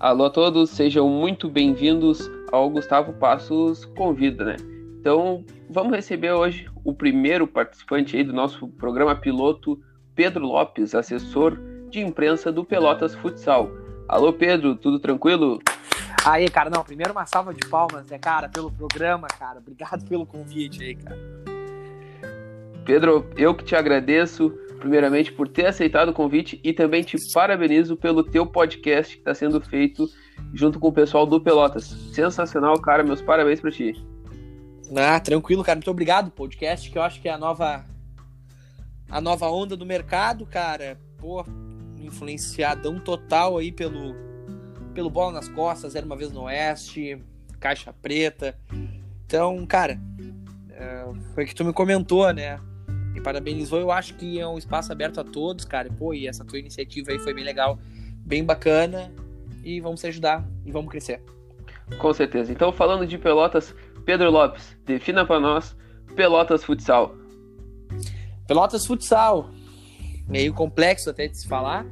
Alô a todos, sejam muito bem-vindos ao Gustavo Passos Convida, né? Então, vamos receber hoje o primeiro participante aí do nosso programa piloto, Pedro Lopes, assessor de imprensa do Pelotas Futsal. Alô, Pedro, tudo tranquilo? Aí, cara, não, primeiro uma salva de palmas, né, cara, pelo programa, cara. Obrigado pelo convite aí, cara. Pedro, eu que te agradeço, primeiramente, por ter aceitado o convite e também te parabenizo pelo teu podcast que está sendo feito junto com o pessoal do Pelotas. Sensacional, cara, meus parabéns para ti. Ah, tranquilo, cara, muito obrigado. Podcast que eu acho que é a nova a nova onda do mercado, cara. Pô, influenciadão total aí pelo pelo Bola nas Costas, Era Uma Vez no Oeste, Caixa Preta. Então, cara, é, foi que tu me comentou, né? Me parabenizou. Eu acho que é um espaço aberto a todos, cara. Pô, e essa tua iniciativa aí foi bem legal, bem bacana. E vamos se ajudar e vamos crescer. Com certeza. Então, falando de Pelotas, Pedro Lopes, defina para nós Pelotas Futsal. Pelotas Futsal, meio complexo até de se falar,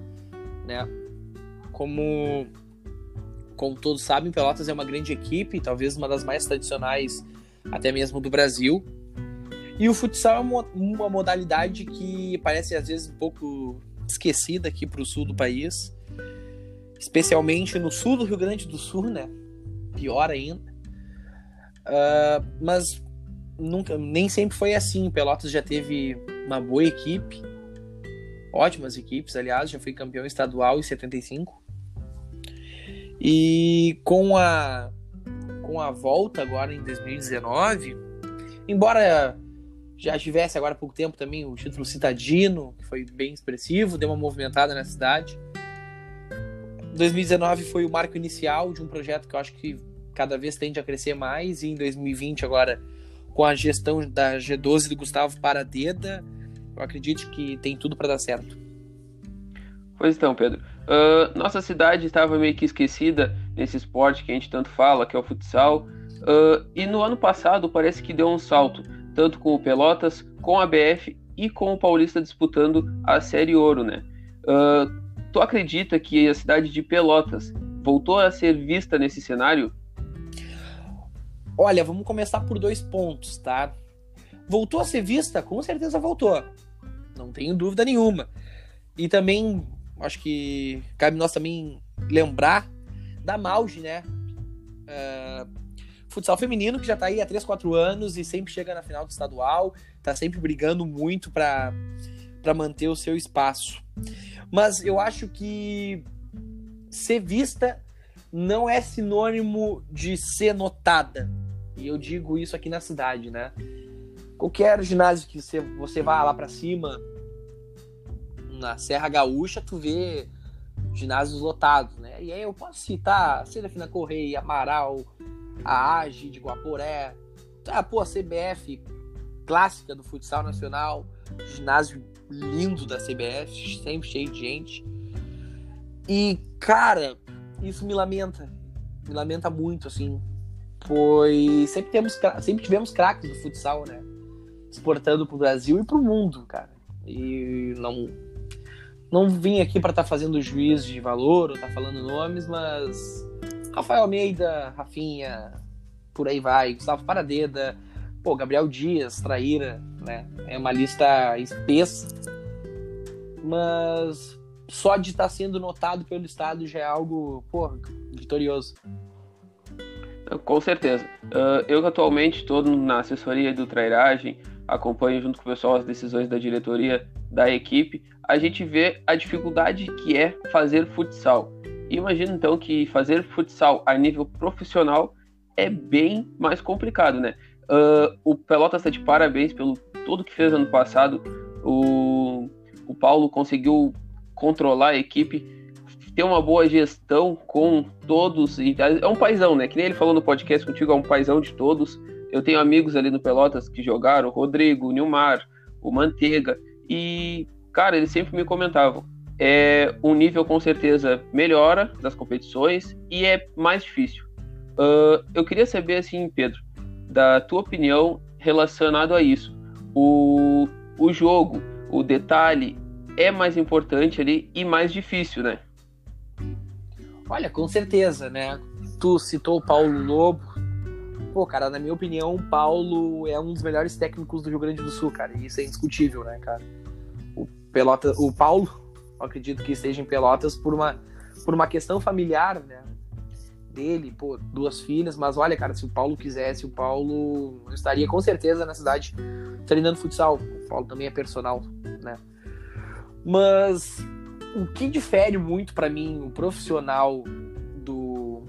né? Como como todos sabem, Pelotas é uma grande equipe, talvez uma das mais tradicionais até mesmo do Brasil. E o futsal é uma modalidade que parece às vezes um pouco esquecida aqui para o sul do país, especialmente no sul do Rio Grande do Sul, né? Pior ainda. Uh, mas nunca, nem sempre foi assim. Pelotas já teve uma boa equipe, ótimas equipes, aliás, já foi campeão estadual em 75. E com a com a volta agora em 2019, embora já tivesse agora há pouco tempo também o título citadino, que foi bem expressivo, deu uma movimentada na cidade. 2019 foi o marco inicial de um projeto que eu acho que cada vez tende a crescer mais, e em 2020 agora com a gestão da G12 do Gustavo Paradeda, eu acredito que tem tudo para dar certo. Pois então, Pedro. Uh, nossa cidade estava meio que esquecida nesse esporte que a gente tanto fala, que é o futsal. Uh, e no ano passado parece que deu um salto tanto com o Pelotas, com a BF e com o Paulista disputando a Série Ouro, né? Uh, tu acredita que a cidade de Pelotas voltou a ser vista nesse cenário? Olha, vamos começar por dois pontos, tá? Voltou a ser vista? Com certeza voltou. Não tenho dúvida nenhuma. E também, acho que cabe nós também lembrar da Mauge, né? Uh, futsal feminino, que já tá aí há 3, 4 anos e sempre chega na final do estadual, tá sempre brigando muito para manter o seu espaço. Mas eu acho que ser vista não é sinônimo de ser notada. E eu digo isso aqui na cidade, né? Qualquer ginásio que você, você vá lá para cima, na Serra Gaúcha, tu vê ginásios lotados, né? E aí eu posso citar Serafina Correia, Amaral, a AGE de Guaporé, ah, pô, a CBF clássica do futsal nacional, ginásio lindo da CBF, sempre cheio de gente. E, cara, isso me lamenta, me lamenta muito, assim, pois sempre, temos, sempre tivemos craques do futsal, né? Exportando pro Brasil e pro mundo, cara. E não, não vim aqui para estar tá fazendo juiz de valor ou estar tá falando nomes, mas Rafael Almeida, Rafinha, por aí vai, Gustavo Paradeda, pô, Gabriel Dias, Traíra, né? É uma lista espessa, mas só de estar tá sendo notado pelo Estado já é algo, pô, vitorioso. Com certeza. Uh, eu atualmente estou na assessoria do trairagem, acompanho junto com o pessoal as decisões da diretoria da equipe. A gente vê a dificuldade que é fazer futsal. Imagina então que fazer futsal a nível profissional é bem mais complicado, né? Uh, o Pelotas está de parabéns pelo tudo que fez ano passado. O, o Paulo conseguiu controlar a equipe, ter uma boa gestão com todos. É um paizão, né? Que nem ele falou no podcast contigo, é um paizão de todos. Eu tenho amigos ali no Pelotas que jogaram, o Rodrigo, o Nilmar, o Manteiga. E, cara, eles sempre me comentavam é, o nível com certeza melhora das competições e é mais difícil. Uh, eu queria saber, assim, Pedro, da tua opinião relacionado a isso. O, o jogo, o detalhe é mais importante ali e mais difícil, né? Olha, com certeza, né? Tu citou o Paulo Lobo. Pô, cara, na minha opinião, o Paulo é um dos melhores técnicos do Rio Grande do Sul, cara. Isso é indiscutível, né, cara? O, Pelota, o Paulo, acredito que esteja em Pelotas por uma, por uma questão familiar, né? Dele, pô, duas filhas. Mas olha, cara, se o Paulo quisesse, o Paulo estaria com certeza na cidade treinando futsal. O Paulo também é personal, né? Mas o que difere muito para mim o profissional do,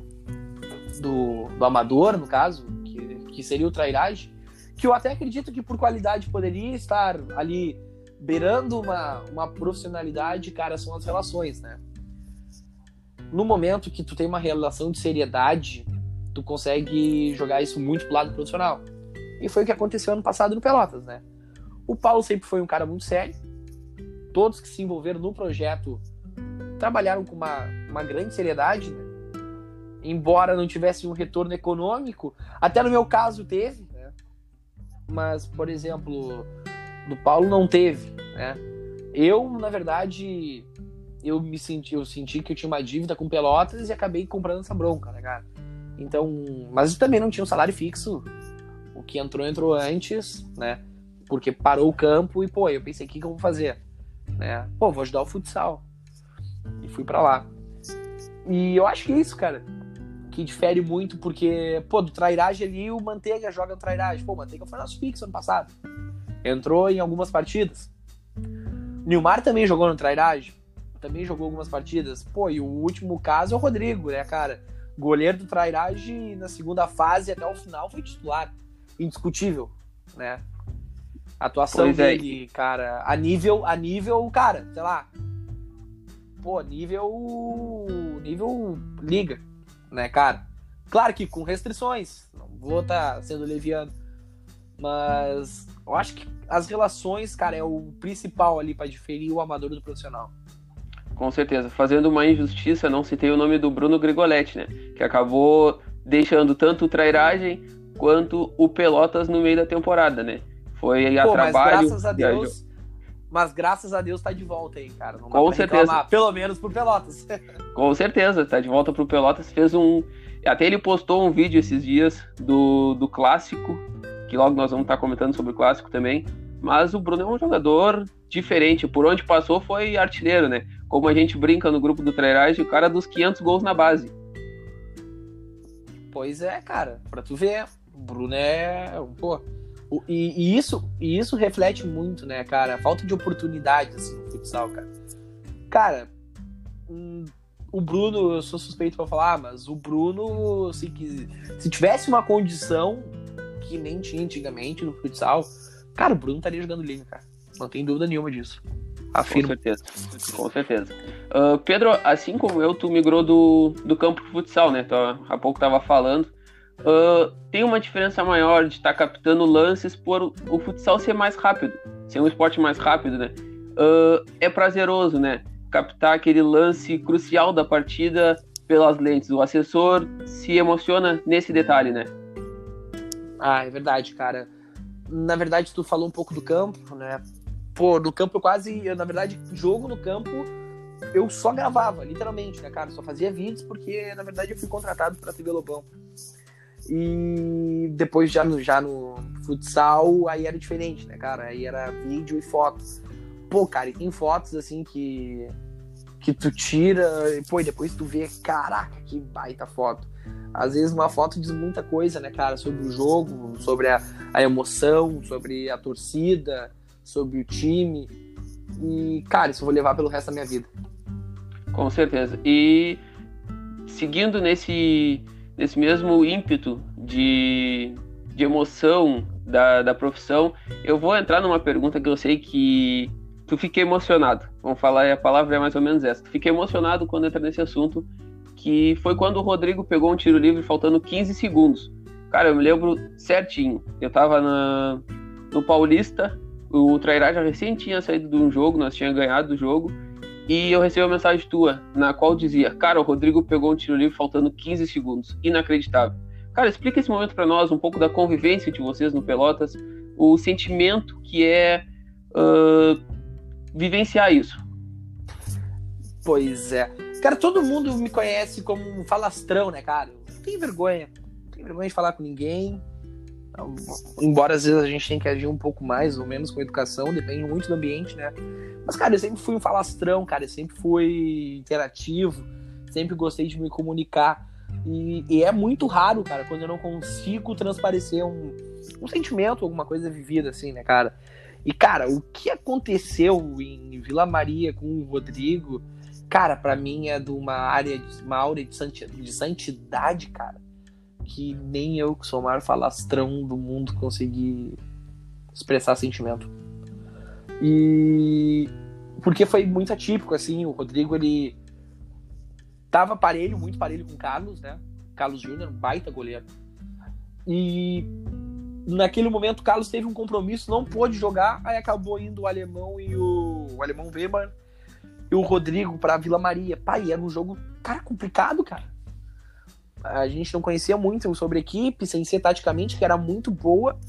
do, do, amador, no caso, que, que seria o trairagem, que eu até acredito que por qualidade poderia estar ali beirando uma, uma profissionalidade, cara, são as relações, né? No momento que tu tem uma relação de seriedade, tu consegue jogar isso muito pro lado profissional. E foi o que aconteceu ano passado no Pelotas, né? O Paulo sempre foi um cara muito sério, todos que se envolveram no projeto trabalharam com uma, uma grande seriedade, né? embora não tivesse um retorno econômico, até no meu caso teve, né? mas, por exemplo, do Paulo não teve. Né? Eu, na verdade, eu me senti, eu senti que eu tinha uma dívida com Pelotas e acabei comprando essa bronca, né, cara? Então, mas também não tinha um salário fixo. O que entrou, entrou antes, né? Porque parou o campo e, pô, eu pensei, o que, que eu vou fazer? né? Pô, vou ajudar o futsal. E fui para lá. E eu acho que é isso, cara. Que difere muito, porque, pô, do trairagem ali, o Manteiga joga no trairagem. Pô, o Manteiga foi nosso fixo ano passado. Entrou em algumas partidas. Nilmar também jogou no trairagem. Também jogou algumas partidas. Pô, e o último caso é o Rodrigo, né, cara? Goleiro do trairagem na segunda fase até o final foi titular. Indiscutível, né? A atuação pois é. dele, é. cara, a nível, a nível, cara, sei lá. Pô, nível. nível liga, né, cara? Claro que com restrições, não vou estar tá sendo leviano. Mas eu acho que as relações, cara, é o principal ali para diferir o amador do profissional. Com certeza. Fazendo uma injustiça, não citei o nome do Bruno Grigoletti, né? Que acabou deixando tanto o trairagem quanto o Pelotas no meio da temporada, né? Foi a Pô, trabalho. Mas graças a Deus. Mas graças a Deus tá de volta aí, cara. Não Com certeza. Reclamar, pelo menos pro Pelotas. Com certeza, tá de volta pro Pelotas. Fez um. Até ele postou um vídeo esses dias do, do clássico, que logo nós vamos estar comentando sobre o clássico também. Mas o Bruno é um jogador diferente. Por onde passou foi artilheiro, né? Como a gente brinca no grupo do Trairagem, o cara dos 500 gols na base. Pois é, cara. Pra tu ver, o Bruno é. Pô, e, e, isso, e isso reflete muito, né, cara? A falta de oportunidade, assim, no futsal, cara. Cara, hum, o Bruno, eu sou suspeito para falar, mas o Bruno, se, se tivesse uma condição que nem tinha antigamente no futsal, cara, o Bruno estaria jogando liga, cara. Não tem dúvida nenhuma disso. Afirmo. Com certeza. Com certeza. Uh, Pedro, assim como eu, tu migrou do, do campo pro futsal, né? Tu há pouco tava falando uh, tem uma diferença maior de estar tá captando lances por o futsal ser mais rápido, ser um esporte mais rápido, né? Uh, é prazeroso, né? Captar aquele lance crucial da partida pelas lentes. O assessor se emociona nesse detalhe, né? Ah, é verdade, cara. Na verdade, tu falou um pouco do campo, né? Pô, no campo eu quase, eu, na verdade, jogo no campo eu só gravava, literalmente, né, cara? Só fazia vídeos porque, na verdade, eu fui contratado para TV Lobão. E depois já no, já no futsal, aí era diferente, né, cara? Aí era vídeo e fotos. Pô, cara, e tem fotos assim que que tu tira, e, pô, depois tu vê, caraca, que baita foto. Às vezes uma foto diz muita coisa, né, cara, sobre o jogo, sobre a, a emoção, sobre a torcida, sobre o time. E, cara, isso eu vou levar pelo resto da minha vida. Com certeza. E seguindo nesse nesse mesmo ímpeto de, de emoção da, da profissão, eu vou entrar numa pergunta que eu sei que tu fiquei emocionado. Vamos falar, a palavra é mais ou menos essa. Tu fiquei emocionado quando entra nesse assunto, que foi quando o Rodrigo pegou um tiro livre faltando 15 segundos. Cara, eu me lembro certinho. Eu tava na, no Paulista, o Trairá já recém tinha saído de um jogo, nós tínhamos ganhado do jogo, e eu recebi uma mensagem tua, na qual dizia: Cara, o Rodrigo pegou um tiro livre faltando 15 segundos. Inacreditável. Cara, explica esse momento para nós, um pouco da convivência de vocês no Pelotas, o sentimento que é uh, vivenciar isso. Pois é. Cara, todo mundo me conhece como um falastrão, né, cara? Não tem vergonha. Não tem vergonha de falar com ninguém. Embora às vezes a gente tenha que agir um pouco mais ou menos com educação, depende muito do ambiente, né? Mas, cara, eu sempre fui um falastrão, cara. Eu sempre fui interativo. Sempre gostei de me comunicar. E, e, é muito raro, cara, quando eu não consigo transparecer um, um sentimento, alguma coisa vivida, assim, né, cara? E, cara, o que aconteceu em Vila Maria com o Rodrigo, cara, para mim é de uma área, de, uma área de santidade, cara, que nem eu, que sou o maior falastrão do mundo, consegui expressar sentimento. E. Porque foi muito atípico, assim, o Rodrigo, ele tava parelho, muito parelho com o Carlos, né? Carlos Júnior, um baita goleiro. E naquele momento o Carlos teve um compromisso, não pôde jogar, aí acabou indo o alemão e o, o alemão Weber e o Rodrigo para Vila Maria. Pai, era um jogo, cara, complicado, cara. A gente não conhecia muito sobre a equipe, sem ser taticamente, que era muito boa.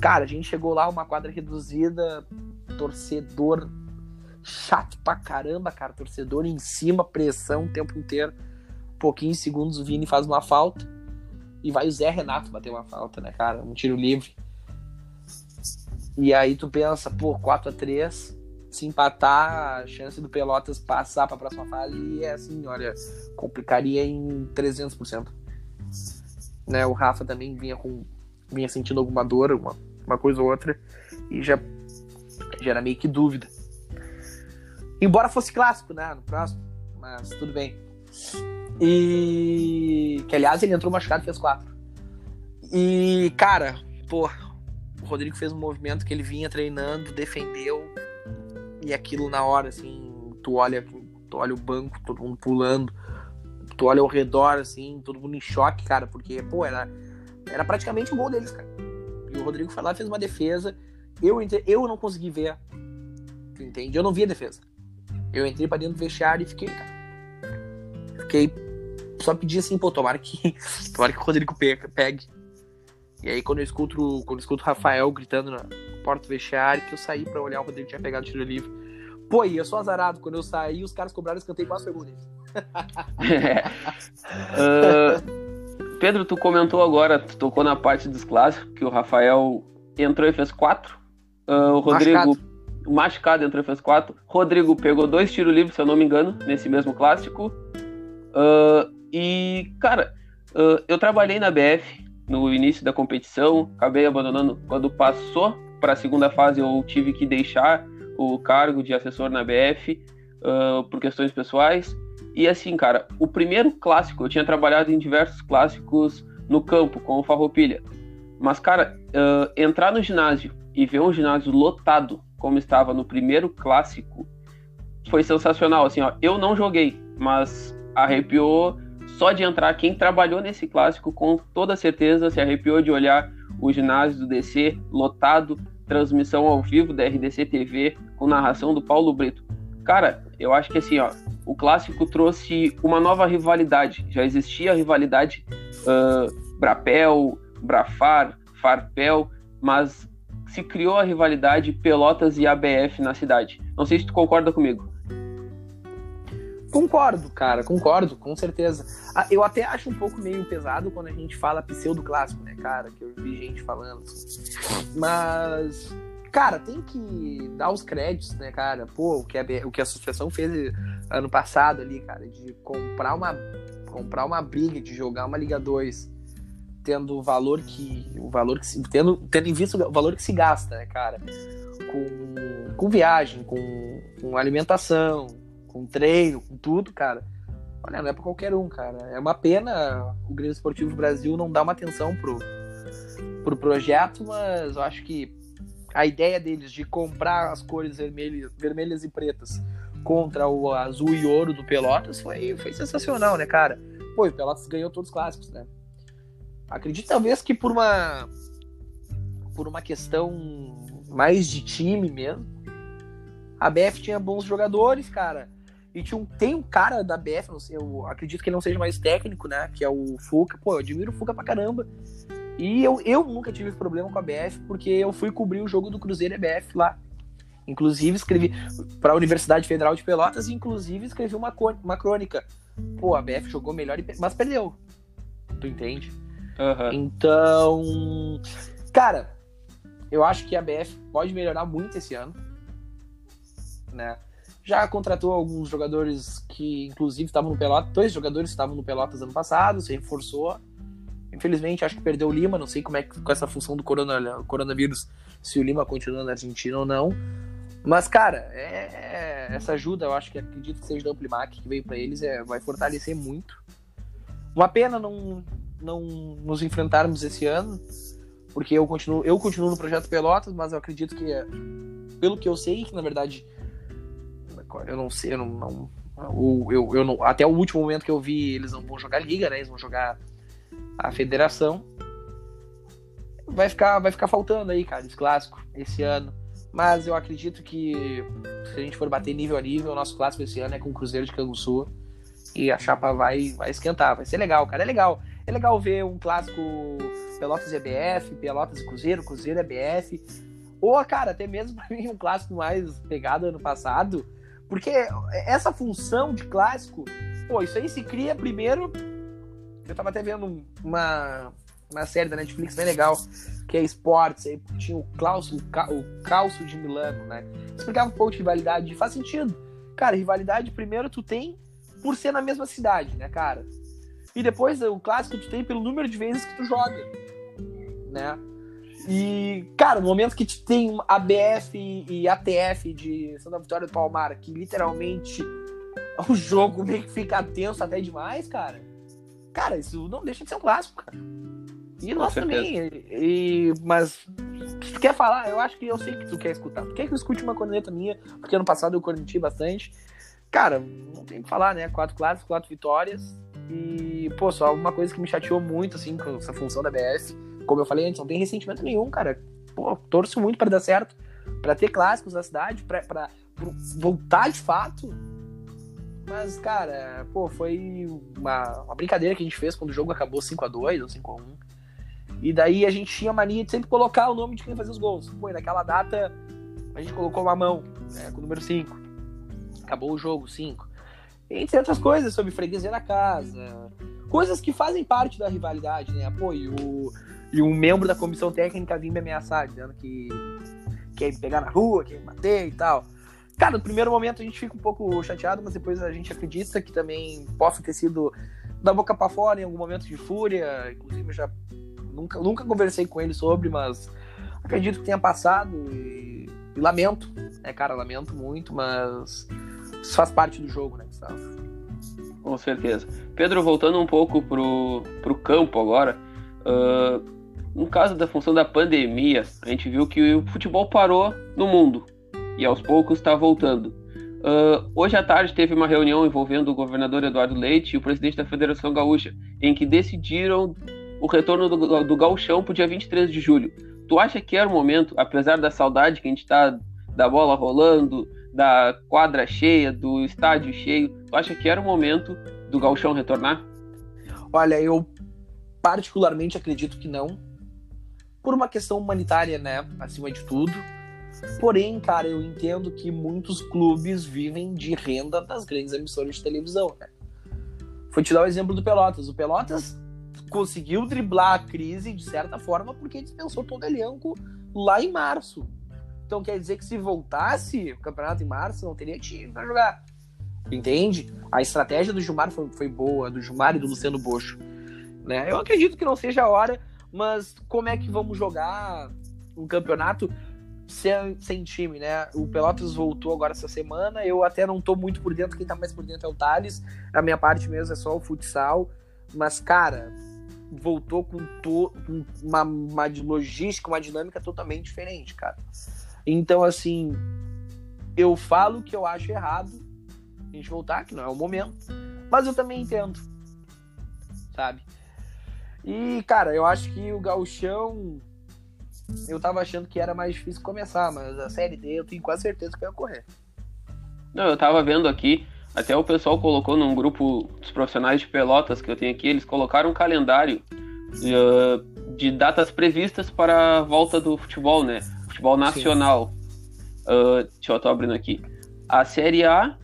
Cara, a gente chegou lá, uma quadra reduzida, torcedor chato pra caramba, cara. Torcedor em cima, pressão o tempo inteiro. Pouquinhos segundos o Vini faz uma falta. E vai o Zé Renato bater uma falta, né, cara? Um tiro livre. E aí tu pensa, pô, 4 a 3 se empatar, a chance do Pelotas passar para a próxima fase é assim, olha, complicaria em 300%. Né, o Rafa também vinha com vinha sentindo alguma dor, uma, uma coisa ou outra, e já, já era meio que dúvida. Embora fosse clássico, né? No próximo. Mas tudo bem. E. Que aliás ele entrou machucado e fez quatro. E, cara, pô, o Rodrigo fez um movimento que ele vinha treinando, defendeu. E aquilo na hora, assim, tu olha, tu olha o banco, todo mundo pulando. Tu olha ao redor, assim, todo mundo em choque, cara, porque, pô, era, era praticamente o gol deles, cara. E o Rodrigo foi lá fez uma defesa. Eu, eu não consegui ver. Entende? Eu não vi a defesa. Eu entrei pra dentro do vestiário e fiquei, cara. Fiquei. Só pedi assim, pô, tomara que. tomara que o Rodrigo pegue. E aí quando eu escuto, quando eu escuto o Rafael gritando na porta do vestiário, que eu saí pra olhar, o Rodrigo tinha pegado o tiro livre. Pô, e eu sou azarado. Quando eu saí, os caras cobraram, eu cantei quase foi gol uh, Pedro, tu comentou agora, tu tocou na parte dos clássicos, que o Rafael entrou e fez quatro. Uh, o Rodrigo. Machucado machucado, entrou e fez quatro. Rodrigo pegou dois tiros livres, se eu não me engano, nesse mesmo clássico. Uh, e, cara, uh, eu trabalhei na BF no início da competição, acabei abandonando quando passou para a segunda fase. Eu tive que deixar o cargo de assessor na BF uh, por questões pessoais. E assim, cara, o primeiro clássico, eu tinha trabalhado em diversos clássicos no campo, com o Farroupilha. Mas, cara, entrar no ginásio e ver um ginásio lotado como estava no primeiro clássico, foi sensacional. Assim, ó, eu não joguei, mas arrepiou só de entrar. Quem trabalhou nesse clássico, com toda certeza, se arrepiou de olhar o ginásio do DC lotado, transmissão ao vivo da RDC TV, com narração do Paulo Brito. Cara, eu acho que assim, ó, o clássico trouxe uma nova rivalidade. Já existia a rivalidade uh, Brapel, Brafar, Farpel, mas se criou a rivalidade Pelotas e ABF na cidade. Não sei se tu concorda comigo. Concordo, cara, concordo, com certeza. Ah, eu até acho um pouco meio pesado quando a gente fala pseudo clássico, né, cara? Que eu vi gente falando. Mas, cara, tem que dar os créditos, né, cara? Pô, o que a, o que a associação fez ano passado ali, cara, de comprar uma, comprar uma briga, de jogar uma Liga 2 tendo o valor que o valor que se, tendo tendo em vista o valor que se gasta, né, cara, com, com viagem, com, com alimentação, com treino, com tudo, cara. Olha, não é para qualquer um, cara. É uma pena o Grêmio Esportivo Brasil não dar uma atenção pro pro projeto, mas eu acho que a ideia deles de comprar as cores vermelhas, vermelhas e pretas contra o azul e ouro do Pelotas foi, foi sensacional, né, cara? Pô, o Pelotas ganhou todos os clássicos, né? Acredito talvez que por uma por uma questão mais de time mesmo. A BF tinha bons jogadores, cara. E tinha um, tem um cara da BF, sei, eu acredito que ele não seja mais técnico, né? Que é o Fuca. Pô, eu admiro o Fuca pra caramba. E eu, eu nunca tive problema com a BF, porque eu fui cobrir o jogo do Cruzeiro e BF lá. Inclusive, escrevi para a Universidade Federal de Pelotas, inclusive escrevi uma, uma crônica. Pô, a BF jogou melhor, mas perdeu. Tu entende? Uhum. Então, cara, eu acho que a BF pode melhorar muito esse ano. Né? Já contratou alguns jogadores que, inclusive, estavam no Pelotas. Dois jogadores estavam no Pelotas ano passado, se reforçou. Infelizmente, acho que perdeu o Lima. Não sei como é que com essa função do corona, coronavírus, se o Lima continua na Argentina ou não. Mas, cara, é, essa ajuda, eu acho que acredito que seja da Amplimac que veio para eles, é, vai fortalecer muito. Uma pena não, não nos enfrentarmos esse ano, porque eu continuo, eu continuo no projeto Pelotas, mas eu acredito que, pelo que eu sei, que na verdade, eu não sei, eu não, não eu, eu, eu não, até o último momento que eu vi, eles não vão jogar liga, né? Eles vão jogar a federação. Vai ficar, vai ficar faltando aí, cara, esse clássico esse ano. Mas eu acredito que se a gente for bater nível a nível, o nosso clássico esse ano é com o Cruzeiro de Canguçu. E a chapa vai, vai esquentar. Vai ser legal, cara. É legal. É legal ver um clássico Pelotas e BF, Pelotas e Cruzeiro, Cruzeiro e BF. Ou, cara, até mesmo pra mim um clássico mais pegado ano passado. Porque essa função de clássico, pô, isso aí se cria primeiro. Eu tava até vendo uma, uma série da Netflix bem legal, que é esportes, aí tinha o Klaus, o, Ca, de Milano, né? Explicava um pouco de rivalidade, faz sentido. Cara, rivalidade primeiro tu tem por ser na mesma cidade, né, cara? E depois o clássico tu tem pelo número de vezes que tu joga, né? E, cara, no momento que tem ABF e ATF de Santa Vitória do Palmar, que literalmente o jogo meio que fica tenso até demais, cara. Cara, isso não deixa de ser um clássico, cara. E nós também. E, mas se tu quer falar, eu acho que eu sei que tu quer escutar. Tu quer que eu escute uma corneta minha, porque ano passado eu cornetei bastante. Cara, não tem o que falar, né? Quatro clássicos, quatro vitórias. E, pô, só uma coisa que me chateou muito, assim, com essa função da BF. Como eu falei antes, não tem ressentimento nenhum, cara. Pô, torço muito para dar certo. para ter clássicos na cidade, pra, voltar de fato. Mas, cara, pô, foi uma, uma brincadeira que a gente fez quando o jogo acabou 5 a 2 ou 5 a 1 e daí a gente tinha mania de sempre colocar o nome de quem fazia os gols. Pô, naquela data a gente colocou uma mão, né, com o número 5. Acabou o jogo, 5. Entre outras coisas, sobre freguesia na casa. Coisas que fazem parte da rivalidade, né? Pô, e, um membro da comissão técnica vinha me ameaçar, dizendo que quer me pegar na rua, quer me bater e tal. Cara, no primeiro momento a gente fica um pouco chateado, mas depois a gente acredita que também possa ter sido da boca para fora em algum momento de fúria. Inclusive, eu já Nunca, nunca conversei com ele sobre, mas acredito que tenha passado e, e lamento. É, cara, lamento muito, mas isso faz parte do jogo, né, Gustavo? Com certeza. Pedro, voltando um pouco pro, pro campo agora, uh, no caso da função da pandemia, a gente viu que o futebol parou no mundo e aos poucos está voltando. Uh, hoje à tarde teve uma reunião envolvendo o governador Eduardo Leite e o presidente da Federação Gaúcha, em que decidiram o retorno do, do Galchão pro dia 23 de julho. Tu acha que era o momento, apesar da saudade que a gente tá da bola rolando, da quadra cheia, do estádio cheio, tu acha que era o momento do Galchão retornar? Olha, eu particularmente acredito que não. Por uma questão humanitária, né? Acima de tudo. Porém, cara, eu entendo que muitos clubes vivem de renda das grandes emissoras de televisão, né? Vou te dar o exemplo do Pelotas. O Pelotas conseguiu driblar a crise de certa forma porque dispensou todo o elenco lá em março. Então quer dizer que se voltasse o campeonato em março, não teria time para jogar. Entende? A estratégia do Gilmar foi, foi boa, do Gilmar e do Luciano Bocho. Né? Eu acredito que não seja a hora, mas como é que vamos jogar um campeonato sem, sem time, né? O Pelotas voltou agora essa semana, eu até não tô muito por dentro, quem tá mais por dentro é o Thales, a minha parte mesmo é só o futsal, mas cara, voltou com, to, com uma, uma logística, uma dinâmica totalmente diferente, cara. Então, assim, eu falo que eu acho errado a gente voltar, que não é o momento, mas eu também entendo, sabe? E, cara, eu acho que o gauchão, eu tava achando que era mais difícil começar, mas a Série D eu tenho quase certeza que vai ocorrer. Não, eu tava vendo aqui, até o pessoal colocou num grupo dos profissionais de pelotas que eu tenho aqui, eles colocaram um calendário uh, de datas previstas para a volta do futebol, né? Futebol nacional. Uh, deixa eu tô abrindo aqui. A Série A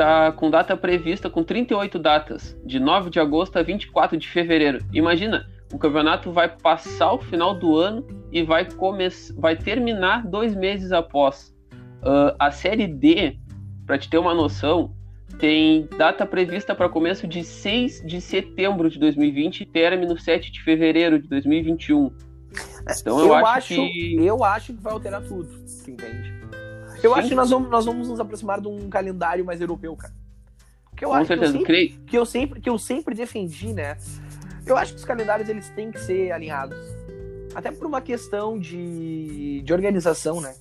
tá com data prevista com 38 datas, de 9 de agosto a 24 de fevereiro. Imagina, o campeonato vai passar o final do ano e vai começar, vai terminar dois meses após. Uh, a Série D, para te ter uma noção, tem data prevista para começo de 6 de setembro de 2020 e término 7 de fevereiro de 2021. Então eu, eu acho, acho, que. Eu acho que vai alterar tudo, entende? Eu Sim. acho que nós vamos, nós vamos nos aproximar de um calendário mais europeu, cara. Que eu Com acho certeza, que eu, sempre, que eu sempre, que eu sempre defendi, né? Eu acho que os calendários eles têm que ser alinhados. Até por uma questão de, de organização, né?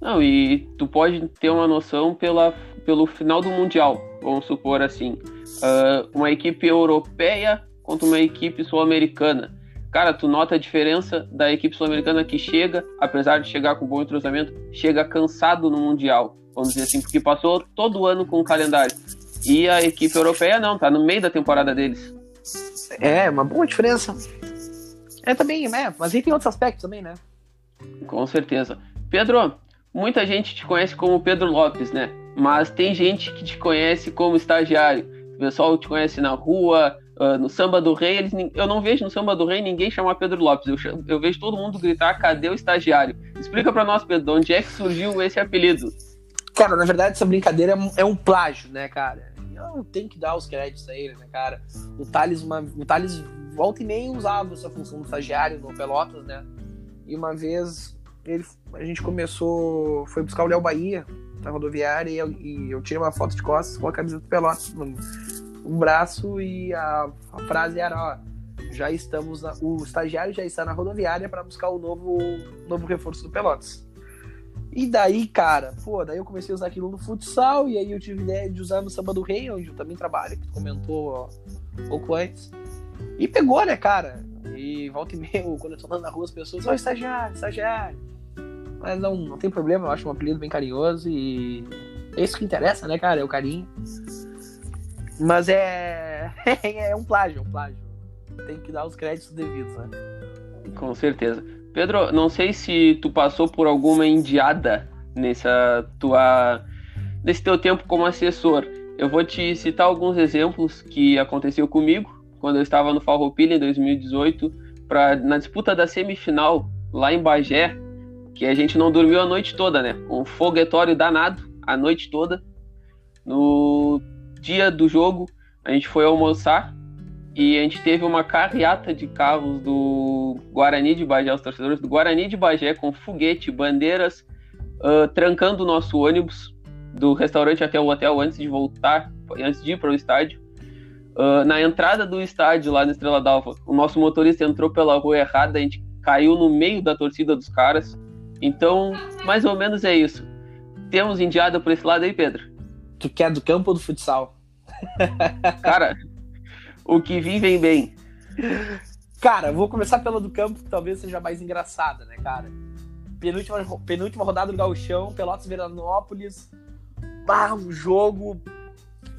Não, e tu pode ter uma noção pela, pelo final do Mundial, vamos supor assim. Uh, uma equipe europeia contra uma equipe sul-americana. Cara, tu nota a diferença da equipe sul-americana que chega, apesar de chegar com bom entrosamento, chega cansado no Mundial, vamos dizer assim, porque passou todo ano com o calendário. E a equipe europeia não, tá no meio da temporada deles. É, uma boa diferença. É também, né? Mas aí tem outros aspectos também, né? Com certeza. Pedro, muita gente te conhece como Pedro Lopes, né? Mas tem gente que te conhece como estagiário. O pessoal te conhece na rua, uh, no Samba do Rei. Eles, eu não vejo no Samba do Rei ninguém chamar Pedro Lopes. Eu, eu vejo todo mundo gritar: cadê o estagiário? Explica para nós, Pedro, onde é que surgiu esse apelido? Cara, na verdade, essa brincadeira é um plágio, né, cara? Eu tenho que dar os créditos a ele, né, cara? O Thales, uma, o Thales volta e meia usava essa função do estagiário no Pelotas, né? E uma vez ele, a gente começou, foi buscar o Léo Bahia na rodoviária e eu, e eu tirei uma foto de costas com a camisa do Pelotas no, no braço e a, a, frase era, ó, já estamos, na, o estagiário já está na rodoviária para buscar o novo, novo reforço do Pelotas. E daí, cara, pô, daí eu comecei a usar aquilo no futsal e aí eu tive ideia de usar no Samba do Rei, onde eu também trabalho, que tu comentou ó, um pouco antes. E pegou, né, cara? E volta e meia, quando eu tô andando na rua, as pessoas, ó, estagiário, estagiário. Mas não, não tem problema, eu acho um apelido bem carinhoso e é isso que interessa, né, cara? É o carinho. Mas é. é um plágio, é um plágio. Tem que dar os créditos devidos, né? Com certeza. Pedro, não sei se tu passou por alguma indiada nessa tua. nesse teu tempo como assessor. Eu vou te citar alguns exemplos que aconteceu comigo quando eu estava no Farroupilha em 2018, pra, na disputa da semifinal lá em Bagé, que a gente não dormiu a noite toda, né? Um foguetório danado a noite toda. No dia do jogo, a gente foi almoçar e a gente teve uma carreata de carros do Guarani de Bagé, os torcedores do Guarani de Bagé, com foguete, bandeiras, uh, trancando o nosso ônibus do restaurante até o hotel antes de voltar, antes de ir para o estádio. Uh, na entrada do estádio, lá na Estrela d'Alva, o nosso motorista entrou pela rua errada, a gente caiu no meio da torcida dos caras. Então, mais ou menos é isso. Temos indiada por esse lado aí, Pedro? Tu quer do campo ou do futsal? Cara, o que vem, vem bem. Cara, vou começar pela do campo, que talvez seja mais engraçada, né, cara? Penúltima, penúltima rodada do Gauchão, Pelotas Veranópolis. Ah, um jogo.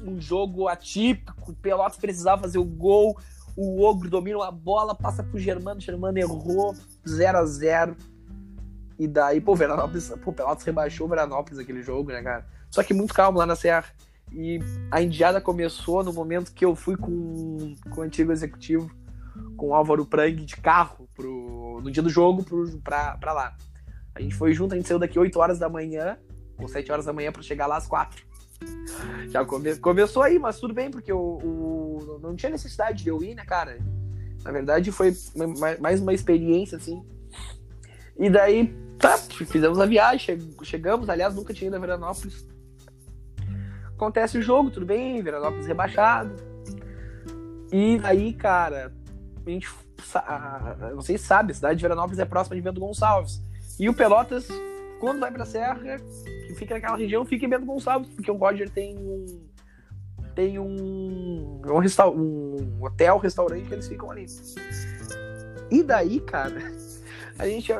Um jogo atípico. Pelotas precisava fazer o gol. O Ogro domina a bola, passa pro Germano. Germano errou. 0 a 0 e daí, pô, Veranópolis, pô, Pelotas rebaixou Veranópolis aquele jogo, né, cara? Só que muito calmo lá na Serra. E a indiada começou no momento que eu fui com, com o antigo executivo, com o Álvaro Prang, de carro, pro, no dia do jogo, pro, pra, lá. A gente foi junto, a gente saiu daqui 8 horas da manhã, ou 7 horas da manhã, para chegar lá às 4. Já come, começou aí, mas tudo bem, porque o, o, não tinha necessidade de eu ir, né, cara? Na verdade, foi mais uma experiência, assim. E daí, Tá, fizemos a viagem, chegamos, aliás, nunca tinha ido a Veranópolis. Acontece o jogo, tudo bem, Veranópolis rebaixado. E aí, cara, a gente. Não sei se sabe, a cidade de Veranópolis é próxima de Bento Gonçalves. E o Pelotas, quando vai pra Serra, que fica naquela região, fica em Bento Gonçalves, porque o Roger tem um. Tem um. Um, resta um hotel, restaurante que eles ficam ali. E daí, cara a gente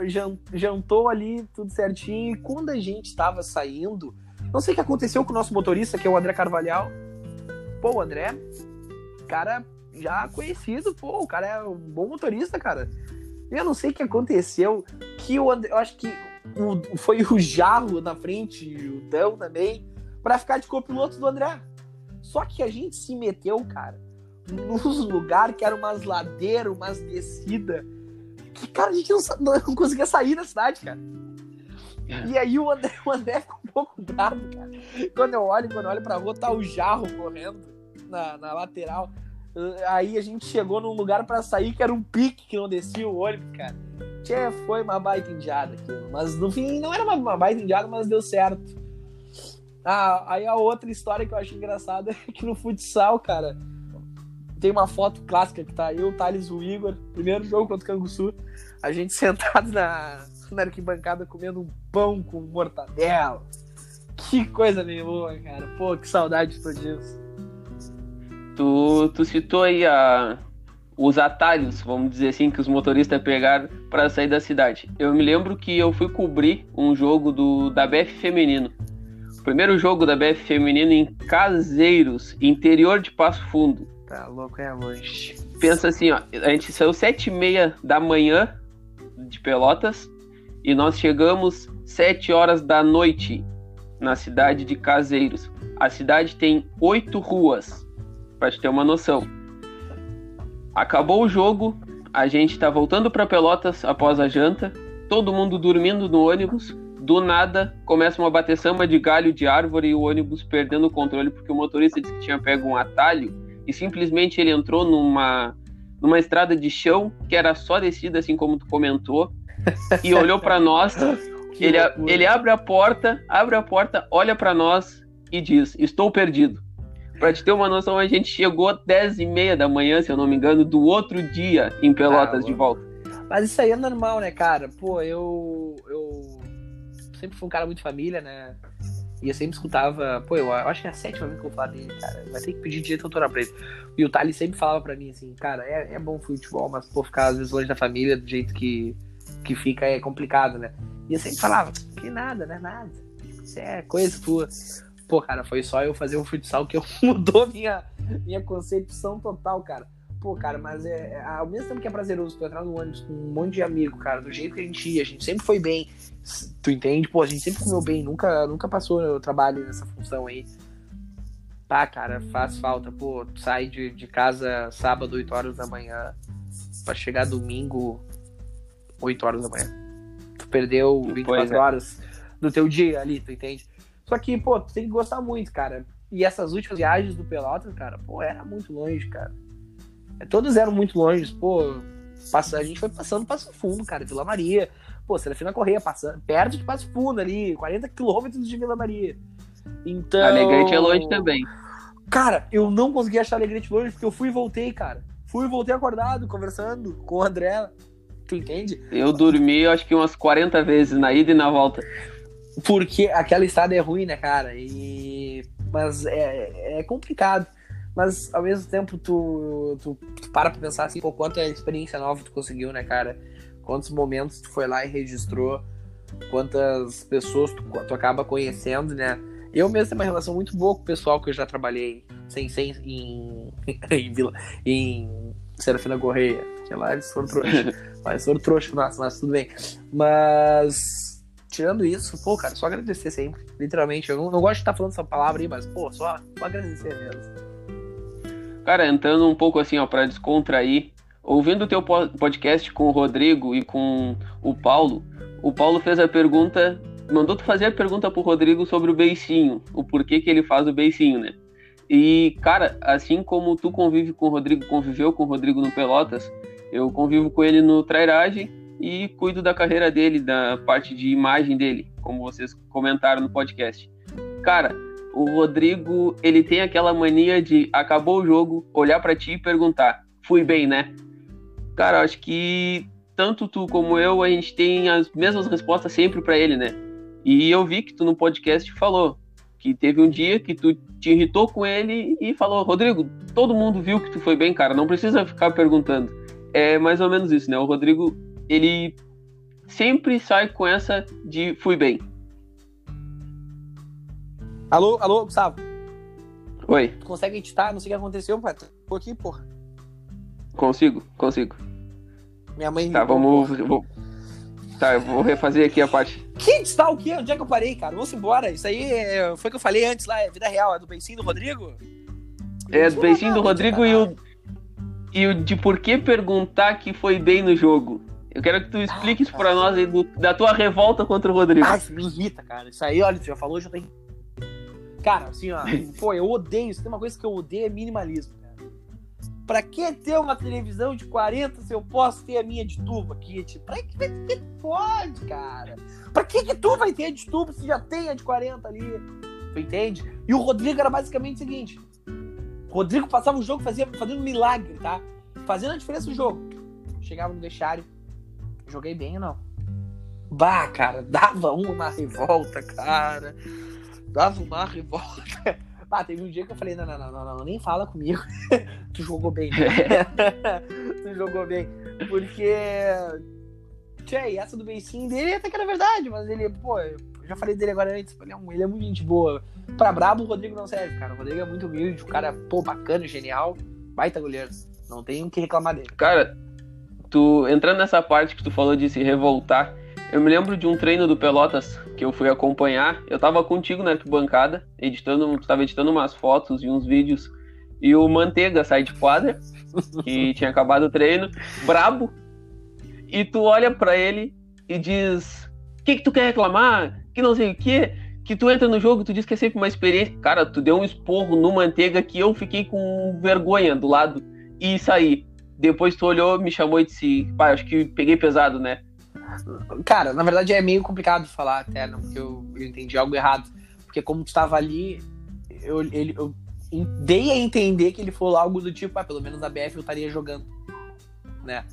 jantou ali, tudo certinho. E quando a gente estava saindo, não sei o que aconteceu com o nosso motorista, que é o André Carvalhal. Pô, o André, cara já conhecido, pô, o cara é um bom motorista, cara. Eu não sei o que aconteceu, que o André, eu acho que o, foi o Jarro na frente, o Dão também, para ficar de copiloto do André. Só que a gente se meteu, cara, nos lugares que eram umas ladeiras, umas descidas, que, cara, a gente não, não conseguia sair da cidade, cara. E aí o André, o André ficou pouco bravo, cara. Quando eu olho, quando eu olho pra rua, tá o Jarro correndo na, na lateral. Aí a gente chegou num lugar para sair que era um pique que não descia o ônibus, cara. Tchê, foi uma baita indiada aquilo. Mas no fim não era uma, uma baita indiada, mas deu certo. Ah, aí a outra história que eu acho engraçada é que no futsal, cara, tem uma foto clássica que tá eu, o Thales e o Igor, primeiro jogo contra o Canguçu, a gente sentado na, na arquibancada comendo um pão com mortadela. Que coisa meio boa, cara. Pô, que saudade de tudo isso. Tu, tu citou aí a, os atalhos, vamos dizer assim, que os motoristas pegaram para sair da cidade. Eu me lembro que eu fui cobrir um jogo do, da BF Feminino. O primeiro jogo da BF Feminino em Caseiros, interior de Passo Fundo. Tá louco, é longe. Pensa assim, ó, a gente saiu sete e meia da manhã de Pelotas e nós chegamos sete horas da noite na cidade de Caseiros. A cidade tem oito ruas para te ter uma noção. Acabou o jogo, a gente está voltando para Pelotas após a janta, todo mundo dormindo no ônibus. Do nada, começa uma bateção de galho de árvore e o ônibus perdendo o controle porque o motorista disse que tinha pego um atalho e simplesmente ele entrou numa, numa estrada de chão que era só descida, assim como tu comentou, e olhou para nós. Ele, ele abre a porta, abre a porta, olha para nós e diz: Estou perdido. Pra te ter uma noção, a gente chegou às 10 e meia da manhã, se eu não me engano, do outro dia em Pelotas ah, de volta. Mas isso aí é normal, né, cara? Pô, eu. Eu sempre fui um cara muito família, né? E eu sempre escutava. Pô, eu acho que é a sétima vez que eu falo dele, cara. Vai ter que pedir direito autoral pra ele. E o Thales sempre falava pra mim assim, cara, é, é bom futebol, mas, pô, ficar às vezes longe da família do jeito que, que fica é complicado, né? E eu sempre falava, que nada, né? Nada. Isso é coisa tua pô, cara, foi só eu fazer um futsal que eu mudou minha, minha concepção total, cara. Pô, cara, mas é, é, ao mesmo tempo que é prazeroso tu entrar no ônibus com um monte de amigo, cara, do jeito que a gente ia, a gente sempre foi bem, tu entende? Pô, a gente sempre comeu bem, nunca, nunca passou o trabalho nessa função aí. Pá, cara, faz falta, pô, tu sai de, de casa sábado, 8 horas da manhã, pra chegar domingo, 8 horas da manhã. Tu perdeu 24 é. horas do teu dia ali, tu entende? Só que, pô, tu tem que gostar muito, cara. E essas últimas viagens do Pelotas, cara, pô, era muito longe, cara. É, todos eram muito longe, pô. Passa, a gente foi passando Passo Fundo, cara, Vila Maria. Pô, Serafina Correia, passando, perto de Passo Fundo ali, 40 quilômetros de Vila Maria. Então. Alegrete é longe também. Cara, eu não consegui achar Alegrete longe porque eu fui e voltei, cara. Fui e voltei acordado, conversando com o André. Tu entende? Eu dormi, acho que umas 40 vezes na ida e na volta. Porque aquela estrada é ruim, né, cara? E... Mas é, é complicado. Mas ao mesmo tempo tu, tu, tu para pra pensar assim, pô, quanta experiência nova tu conseguiu, né, cara? Quantos momentos tu foi lá e registrou, quantas pessoas tu, tu acaba conhecendo, né? Eu mesmo tenho uma relação muito boa com o pessoal que eu já trabalhei sem, sem em, em, Vila, em Serafina Correia. Que lá eles foram trouxa. lá eles foram trouxa, nossa, mas tudo bem. Mas tirando isso, pô, cara, só agradecer sempre. Literalmente. Eu não, não gosto de estar falando essa palavra aí, mas, pô, só, só agradecer mesmo. Cara, entrando um pouco assim, ó, pra descontrair, ouvindo o teu podcast com o Rodrigo e com o Paulo, o Paulo fez a pergunta, mandou tu fazer a pergunta pro Rodrigo sobre o beicinho, o porquê que ele faz o beicinho, né? E, cara, assim como tu convive com o Rodrigo, conviveu com o Rodrigo no Pelotas, eu convivo com ele no Trairagem e cuido da carreira dele, da parte de imagem dele, como vocês comentaram no podcast. Cara, o Rodrigo, ele tem aquela mania de acabou o jogo, olhar para ti e perguntar: "Fui bem, né?". Cara, acho que tanto tu como eu, a gente tem as mesmas respostas sempre para ele, né? E eu vi que tu no podcast falou que teve um dia que tu te irritou com ele e falou: "Rodrigo, todo mundo viu que tu foi bem, cara, não precisa ficar perguntando". É mais ou menos isso, né? O Rodrigo ele sempre sai com essa de fui bem. Alô, alô, Gustavo. Oi. Tu consegue editar? Não sei o que aconteceu, pai. Tô aqui, porra. Consigo, consigo. Minha mãe. Tá, vamos. Vou... Tá, eu vou refazer aqui a parte. Que está o quê? Onde é que eu parei, cara? Vamos embora. Isso aí é... foi o que eu falei antes lá, é vida real, é do beicinho do Rodrigo? É, do beicinho do Rodrigo e o, e o de por que perguntar que foi bem no jogo. Eu quero que tu explique isso pra nós aí do, da tua revolta contra o Rodrigo. Ah, isso me irrita, cara. Isso aí, olha, tu já falou, já tem. Cara, assim, ó, pô, eu odeio. Se tem uma coisa que eu odeio é minimalismo, cara. Pra que ter uma televisão de 40 se eu posso ter a minha de tubo aqui? Tipo, pra que, que pode, cara? Pra que, que tu vai ter a de tubo se já tem a de 40 ali? Tu entende? E o Rodrigo era basicamente o seguinte: Rodrigo passava o jogo fazia, fazendo milagre, tá? Fazendo a diferença no jogo. Chegava no vestiário, joguei bem ou não? Bah, cara, dava uma revolta, cara. Dava uma revolta. Ah, teve um dia que eu falei, não, não, não, não, não nem fala comigo. tu jogou bem. tu jogou bem. Porque. Tchê, essa do beicinho dele até que era verdade, mas ele, pô, já falei dele agora antes, ele é, um, ele é muito gente boa. Pra brabo, o Rodrigo não serve, cara. O Rodrigo é muito humilde, o cara, pô, bacana, genial, baita goleiro. Não tem o que reclamar dele. Cara, tu entrando nessa parte que tu falou de se revoltar, eu me lembro de um treino do Pelotas que eu fui acompanhar. Eu tava contigo na arquibancada, editando, tu tava editando umas fotos e uns vídeos. E o Manteiga sai de quadra, que tinha acabado o treino, brabo. E tu olha para ele e diz: O que, que tu quer reclamar? Que não sei o quê. Que tu entra no jogo, tu diz que é sempre uma experiência. Cara, tu deu um esporro no Manteiga que eu fiquei com vergonha do lado e saí. Depois tu olhou, me chamou e disse: Pai, acho que peguei pesado, né? Cara, na verdade é meio complicado falar até, não, porque eu, eu entendi algo errado. Porque como tu estava ali, eu, ele, eu dei a entender que ele falou algo do tipo, ah, pelo menos na BF eu estaria jogando, né?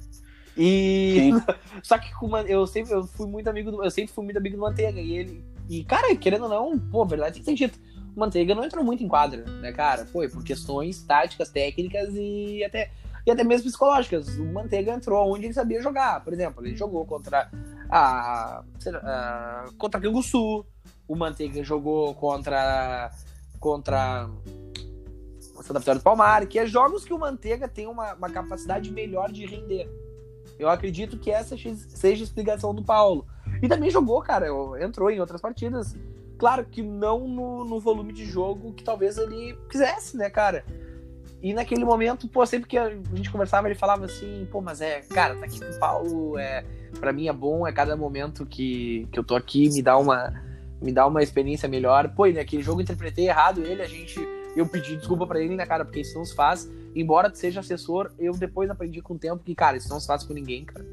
E só que eu sempre eu fui muito amigo do, eu sempre fui muito amigo do Manteiga e ele e cara, querendo ou não, pô, verdade tem que ser dito. O Manteiga não entrou muito em quadra, né, cara? Foi por questões táticas, técnicas e até e até mesmo psicológicas. O Manteiga entrou onde ele sabia jogar. Por exemplo, ele jogou contra a, a contra Canguçu, o Manteiga jogou contra contra Santa Vitória do Palmar, que é jogos que o Manteiga tem uma, uma capacidade melhor de render. Eu acredito que essa seja a explicação do Paulo. E também jogou, cara, entrou em outras partidas. Claro que não no, no volume de jogo que talvez ele quisesse, né, cara? E naquele momento, pô, sempre que a gente conversava, ele falava assim, pô, mas é, cara, tá aqui com o Paulo, é, pra mim é bom, é cada momento que, que eu tô aqui, me dá uma me dá uma experiência melhor. Pô, naquele jogo eu interpretei errado ele, a gente. Eu pedi desculpa para ele, né, cara, porque isso não se faz. Embora seja assessor, eu depois aprendi com o tempo que, cara, isso não se faz com ninguém, cara.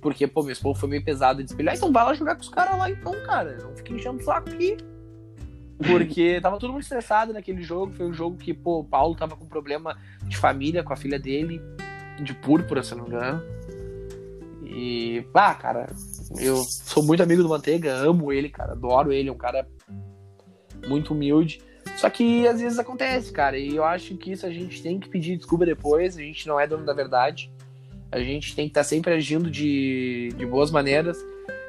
Porque, pô, meu esposo foi meio pesado de espelhar, então vai lá jogar com os caras lá, então, cara. Não fique enchendo o saco aqui. Porque tava todo mundo estressado naquele jogo. Foi um jogo que, pô, o Paulo tava com problema de família com a filha dele, de púrpura, se não me engano. E, ah, cara, eu sou muito amigo do Manteiga, amo ele, cara, adoro ele, é um cara muito humilde. Só que às vezes acontece, cara, e eu acho que isso a gente tem que pedir desculpa depois, a gente não é dono da verdade. A gente tem que estar tá sempre agindo de, de boas maneiras.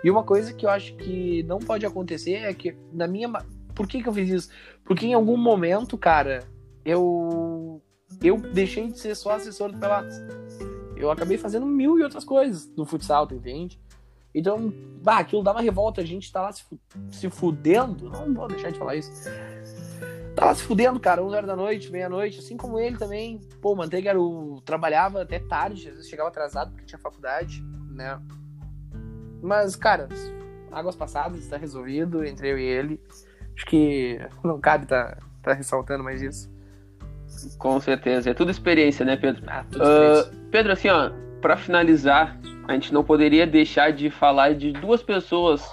E uma coisa que eu acho que não pode acontecer é que, na minha por que, que eu fiz isso? Porque em algum momento, cara, eu eu deixei de ser só assessor do Pelotas. Eu acabei fazendo mil e outras coisas no futsal, tu entende? Então, bah, aquilo dá uma revolta, a gente tá lá se, se fudendo. Não vou deixar de falar isso. Tá lá se fudendo, cara, 11 horas da noite, meia-noite, assim como ele também. Pô, Manteiga era o... trabalhava até tarde, às vezes chegava atrasado porque tinha faculdade, né? Mas, cara, águas passadas, está resolvido entre eu e ele. Acho que não cabe tá, tá ressaltando mais isso. Com certeza. É tudo experiência, né, Pedro? Ah, tudo uh, Pedro, assim, ó, pra finalizar, a gente não poderia deixar de falar de duas pessoas,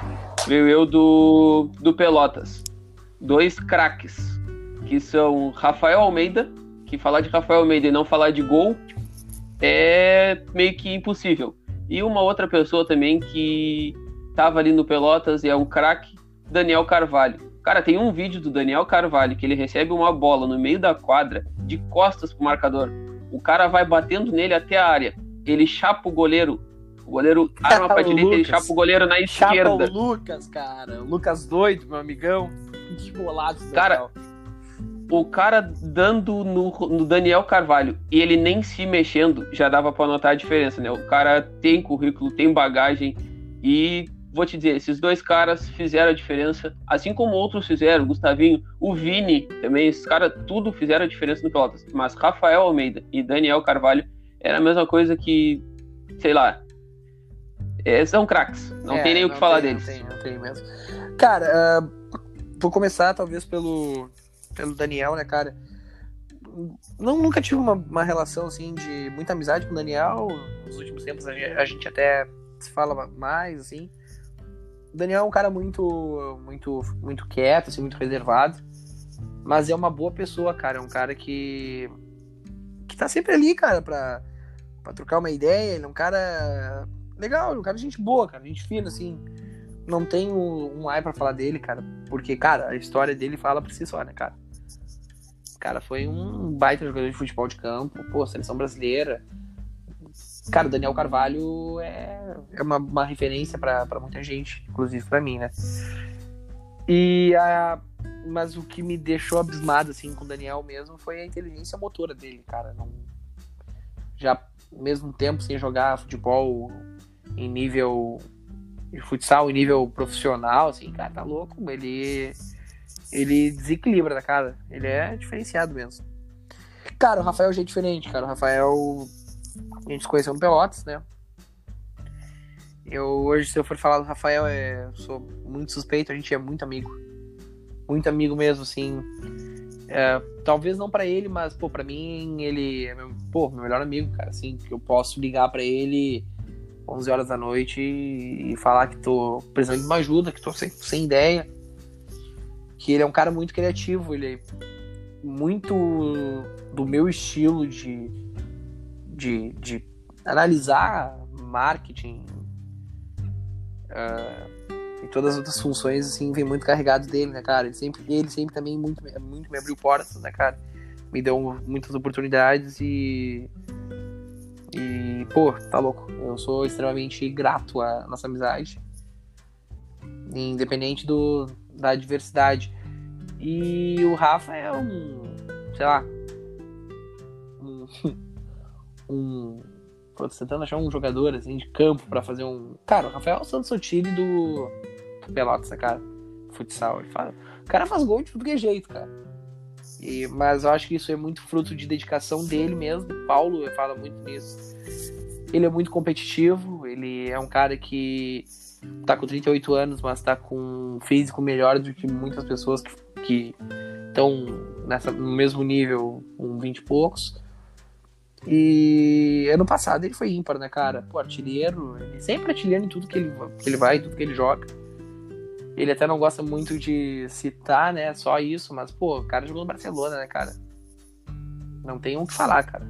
veio eu, do, do Pelotas. Dois craques, que são Rafael Almeida, que falar de Rafael Almeida e não falar de gol é meio que impossível. E uma outra pessoa também que estava ali no Pelotas e é um craque, Daniel Carvalho. Cara, tem um vídeo do Daniel Carvalho que ele recebe uma bola no meio da quadra, de costas pro marcador. O cara vai batendo nele até a área. Ele chapa o goleiro. O goleiro arma pra direita, ele chapa o goleiro na esquerda. Chapa o Lucas, cara. O Lucas doido, meu amigão. Que bolado. Cara, o cara dando no, no, Daniel Carvalho e ele nem se mexendo, já dava pra notar a diferença, né? O cara tem currículo, tem bagagem e vou te dizer, esses dois caras fizeram a diferença, assim como outros fizeram, Gustavinho, o Vini também, esses caras tudo fizeram a diferença no Pelotas. Mas Rafael Almeida e Daniel Carvalho era a mesma coisa que, sei lá, é, são craques. Não é, tem nem o que falar tem, deles. Não tem, não tem mesmo. Cara, uh, vou começar talvez pelo, pelo Daniel, né, cara? Não, nunca tive uma, uma relação assim de muita amizade com o Daniel. Nos últimos tempos a gente, a gente até se fala mais, assim. O Daniel é um cara muito, muito, muito quieto, assim, muito reservado. Mas é uma boa pessoa, cara. É um cara que. Tá sempre ali, cara, pra, pra trocar uma ideia. Ele é um cara legal, um cara de gente boa, cara, gente fina, assim. Não tenho um ai para falar dele, cara, porque, cara, a história dele fala por si só, né, cara? Cara foi um baita jogador de futebol de campo, pô, seleção brasileira. Cara, o Daniel Carvalho é, é uma, uma referência para muita gente, inclusive para mim, né? E a, mas o que me deixou abismado assim com o Daniel mesmo foi a inteligência motora dele, cara. Não, já mesmo tempo sem jogar futebol em nível de futsal, em nível profissional, assim, cara, tá louco. Ele, ele desequilibra, né, cara? Ele é diferenciado mesmo. Cara, o Rafael já é diferente, cara. O Rafael, a gente se conheceu no Pelotas, né? Eu, hoje, se eu for falar do Rafael, é, sou muito suspeito, a gente é muito amigo. Muito amigo mesmo, assim. É, talvez não para ele, mas, pô, pra mim, ele é meu, pô, meu melhor amigo, cara, assim, que eu posso ligar para ele 11 horas da noite e, falar que tô precisando de uma ajuda, que tô sem, sem ideia. Que ele é um cara muito criativo, ele é muito do meu estilo de, de, de analisar marketing uh, e todas as outras funções, assim, vem muito carregado dele, né, cara? Ele sempre, ele sempre também muito, muito me abriu portas, né, cara? Me deu muitas oportunidades e e, pô, tá louco. Eu sou extremamente grato à nossa amizade. Independente do, da adversidade. E o Rafa é um. Sei lá. Um. um tentando achar um jogador assim de campo para fazer um. Cara, o Rafael Santos Sotile do Pelotas, cara. Futsal. Ele fala... O cara faz gol de tudo que é jeito, cara. E, mas eu acho que isso é muito fruto de dedicação dele mesmo. O Paulo fala muito nisso. Ele é muito competitivo, ele é um cara que tá com 38 anos, mas tá com um físico melhor do que muitas pessoas que estão no mesmo nível, com 20 e poucos. E ano passado ele foi ímpar, né, cara? Pô, artilheiro, ele sempre artilheiro em tudo que ele, que ele vai, tudo que ele joga. Ele até não gosta muito de citar, né? Só isso, mas, pô, o cara jogou no Barcelona, né, cara? Não tem um que falar, cara.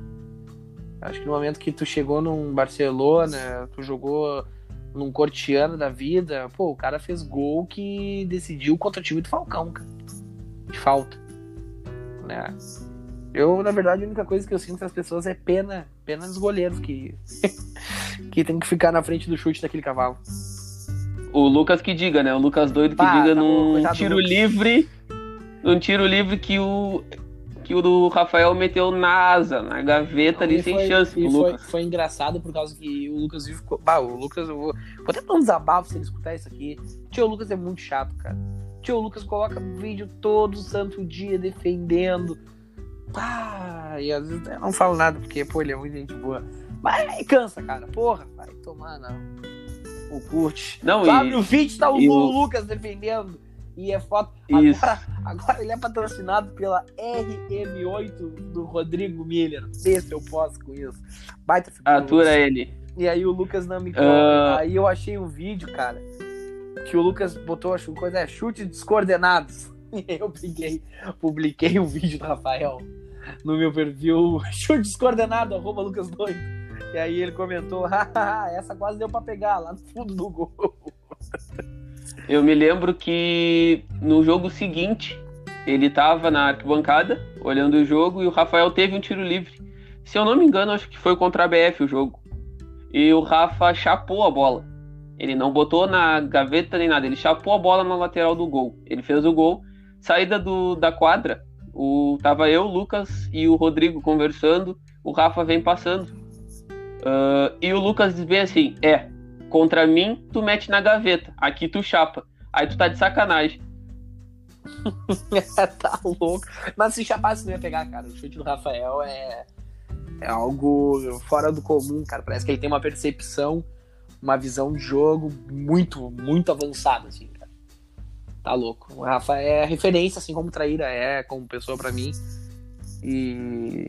Acho que no momento que tu chegou num Barcelona, tu jogou num Cortiano da vida, pô, o cara fez gol que decidiu contra o time do Falcão, cara. De falta. Né? Eu, na verdade, a única coisa que eu sinto das pessoas é pena, pena dos goleiros que, que tem que ficar na frente do chute daquele cavalo. O Lucas que diga, né? O Lucas doido que diga tá num tiro livre. Num tiro livre que o. Que o do Rafael meteu na asa, na gaveta ali, sem foi, chance pro foi, Lucas. Foi engraçado por causa que o Lucas ficou. Bah, o Lucas, eu vou. Vou até dar um desabafo se ele escutar isso aqui. Tio Lucas é muito chato, cara. Tio Lucas coloca vídeo todo santo dia defendendo. Pá, e às vezes eu não falo nada, porque, pô, ele é muito gente boa. Mas cansa, cara. Porra, vai tomar, não o Kurt. Não, Sabe, e, o vídeo tá o, o Lucas defendendo. E é foto. Agora, agora ele é patrocinado pela RM8 do Rodrigo Miller. Vê se eu posso com isso. Baita figura. Atura ele. E aí o Lucas não me uh... Aí eu achei um vídeo, cara, que o Lucas botou, acho coisa é chute descoordenados. Eu publiquei o um vídeo do Rafael no meu perfil, chute descoordenado, arroba Lucas Doido. E aí ele comentou: essa quase deu para pegar lá no fundo do gol. Eu me lembro que no jogo seguinte ele tava na arquibancada olhando o jogo e o Rafael teve um tiro livre. Se eu não me engano, acho que foi contra a BF o jogo. E o Rafa chapou a bola. Ele não botou na gaveta nem nada, ele chapou a bola na lateral do gol. Ele fez o gol. Saída do, da quadra, o, tava eu, o Lucas e o Rodrigo conversando. O Rafa vem passando. Uh, e o Lucas diz bem assim: é, Contra mim, tu mete na gaveta. Aqui tu chapa. Aí tu tá de sacanagem. tá louco. Mas se chapasse, não ia pegar, cara. O chute do Rafael é, é algo fora do comum, cara. Parece que ele tem uma percepção, uma visão de jogo muito, muito avançada, assim. Tá louco. O Rafa é referência, assim como Traíra é, como pessoa para mim. E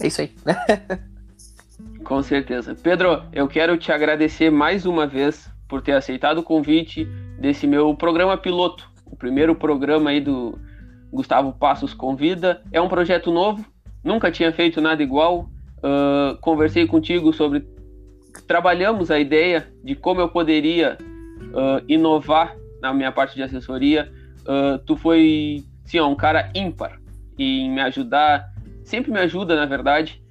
é isso aí? Com certeza. Pedro, eu quero te agradecer mais uma vez por ter aceitado o convite desse meu programa piloto, o primeiro programa aí do Gustavo Passos Convida. É um projeto novo, nunca tinha feito nada igual. Uh, conversei contigo sobre. Trabalhamos a ideia de como eu poderia uh, inovar na minha parte de assessoria. Uh, tu foi, sim, um cara ímpar em me ajudar, sempre me ajuda, na verdade.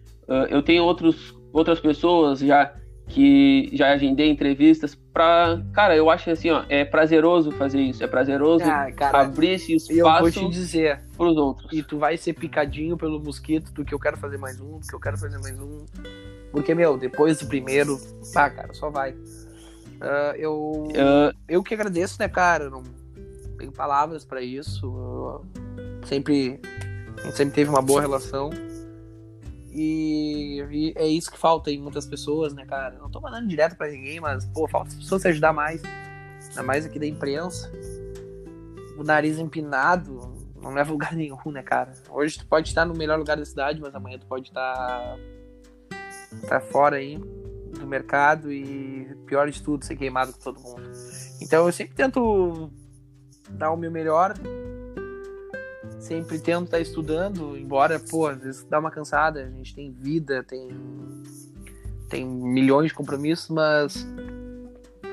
eu tenho outros outras pessoas já que já agendei entrevistas para cara eu acho assim ó é prazeroso fazer isso é prazeroso ah, cara, abrir esse espaço eu vou te dizer para os outros e tu vai ser picadinho pelo mosquito do que eu quero fazer mais um do que eu quero fazer mais um porque meu depois do primeiro ah cara só vai uh, eu uh... eu que agradeço né cara não tenho palavras para isso eu sempre a gente sempre teve uma boa relação e, e, é isso que falta em muitas pessoas, né, cara? Não tô mandando direto para ninguém, mas, pô, falta as pessoas se ajudar mais. Ainda mais aqui da imprensa. O nariz empinado não leva lugar nenhum, né, cara? Hoje tu pode estar no melhor lugar da cidade, mas amanhã tu pode estar, tá fora aí do mercado e, pior de tudo, ser queimado com todo mundo. Então eu sempre tento dar o meu melhor sempre tento estar tá estudando, embora, pô, às vezes dá uma cansada, a gente tem vida, tem, tem milhões de compromissos, mas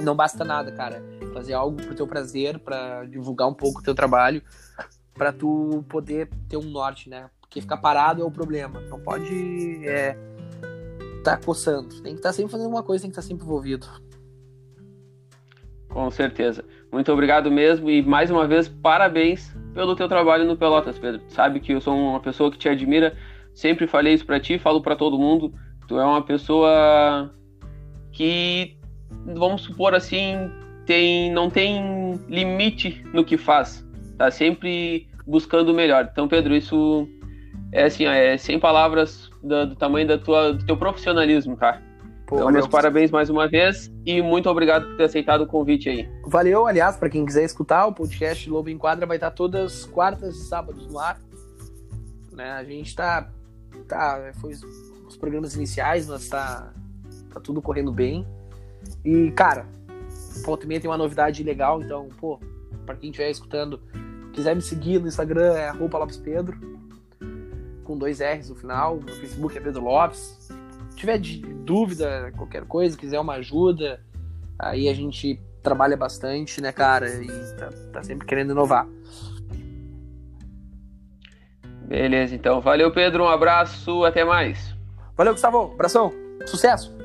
não basta nada, cara. Fazer algo pro teu prazer, para divulgar um pouco o teu trabalho, para tu poder ter um norte, né? Porque ficar parado é o problema. Não pode é, tá coçando. Tem que estar tá sempre fazendo uma coisa, tem que estar tá sempre envolvido. Com certeza. Muito obrigado mesmo e mais uma vez parabéns pelo teu trabalho no Pelotas, Pedro. Sabe que eu sou uma pessoa que te admira, sempre falei isso para ti, falo para todo mundo. Tu é uma pessoa que, vamos supor assim, tem, não tem limite no que faz. Tá sempre buscando o melhor. Então, Pedro, isso é assim, é sem palavras do, do tamanho da tua, do teu profissionalismo, tá? Pô, então, meus parabéns mais uma vez e muito obrigado por ter aceitado o convite aí. Valeu, aliás, para quem quiser escutar, o podcast Lobo em Quadra vai estar todas quartas e sábados no ar. Né? A gente tá. tá foi os programas iniciais, mas tá, tá tudo correndo bem. E, cara, pô, também tem uma novidade legal, então, pô, para quem estiver escutando, quiser me seguir no Instagram é Lopes Pedro, com dois R's no final, no Facebook é Pedro Lopes tiver de dúvida, qualquer coisa, quiser uma ajuda, aí a gente trabalha bastante, né, cara? E tá, tá sempre querendo inovar. Beleza, então. Valeu, Pedro. Um abraço. Até mais. Valeu, Gustavo. Abração. Sucesso.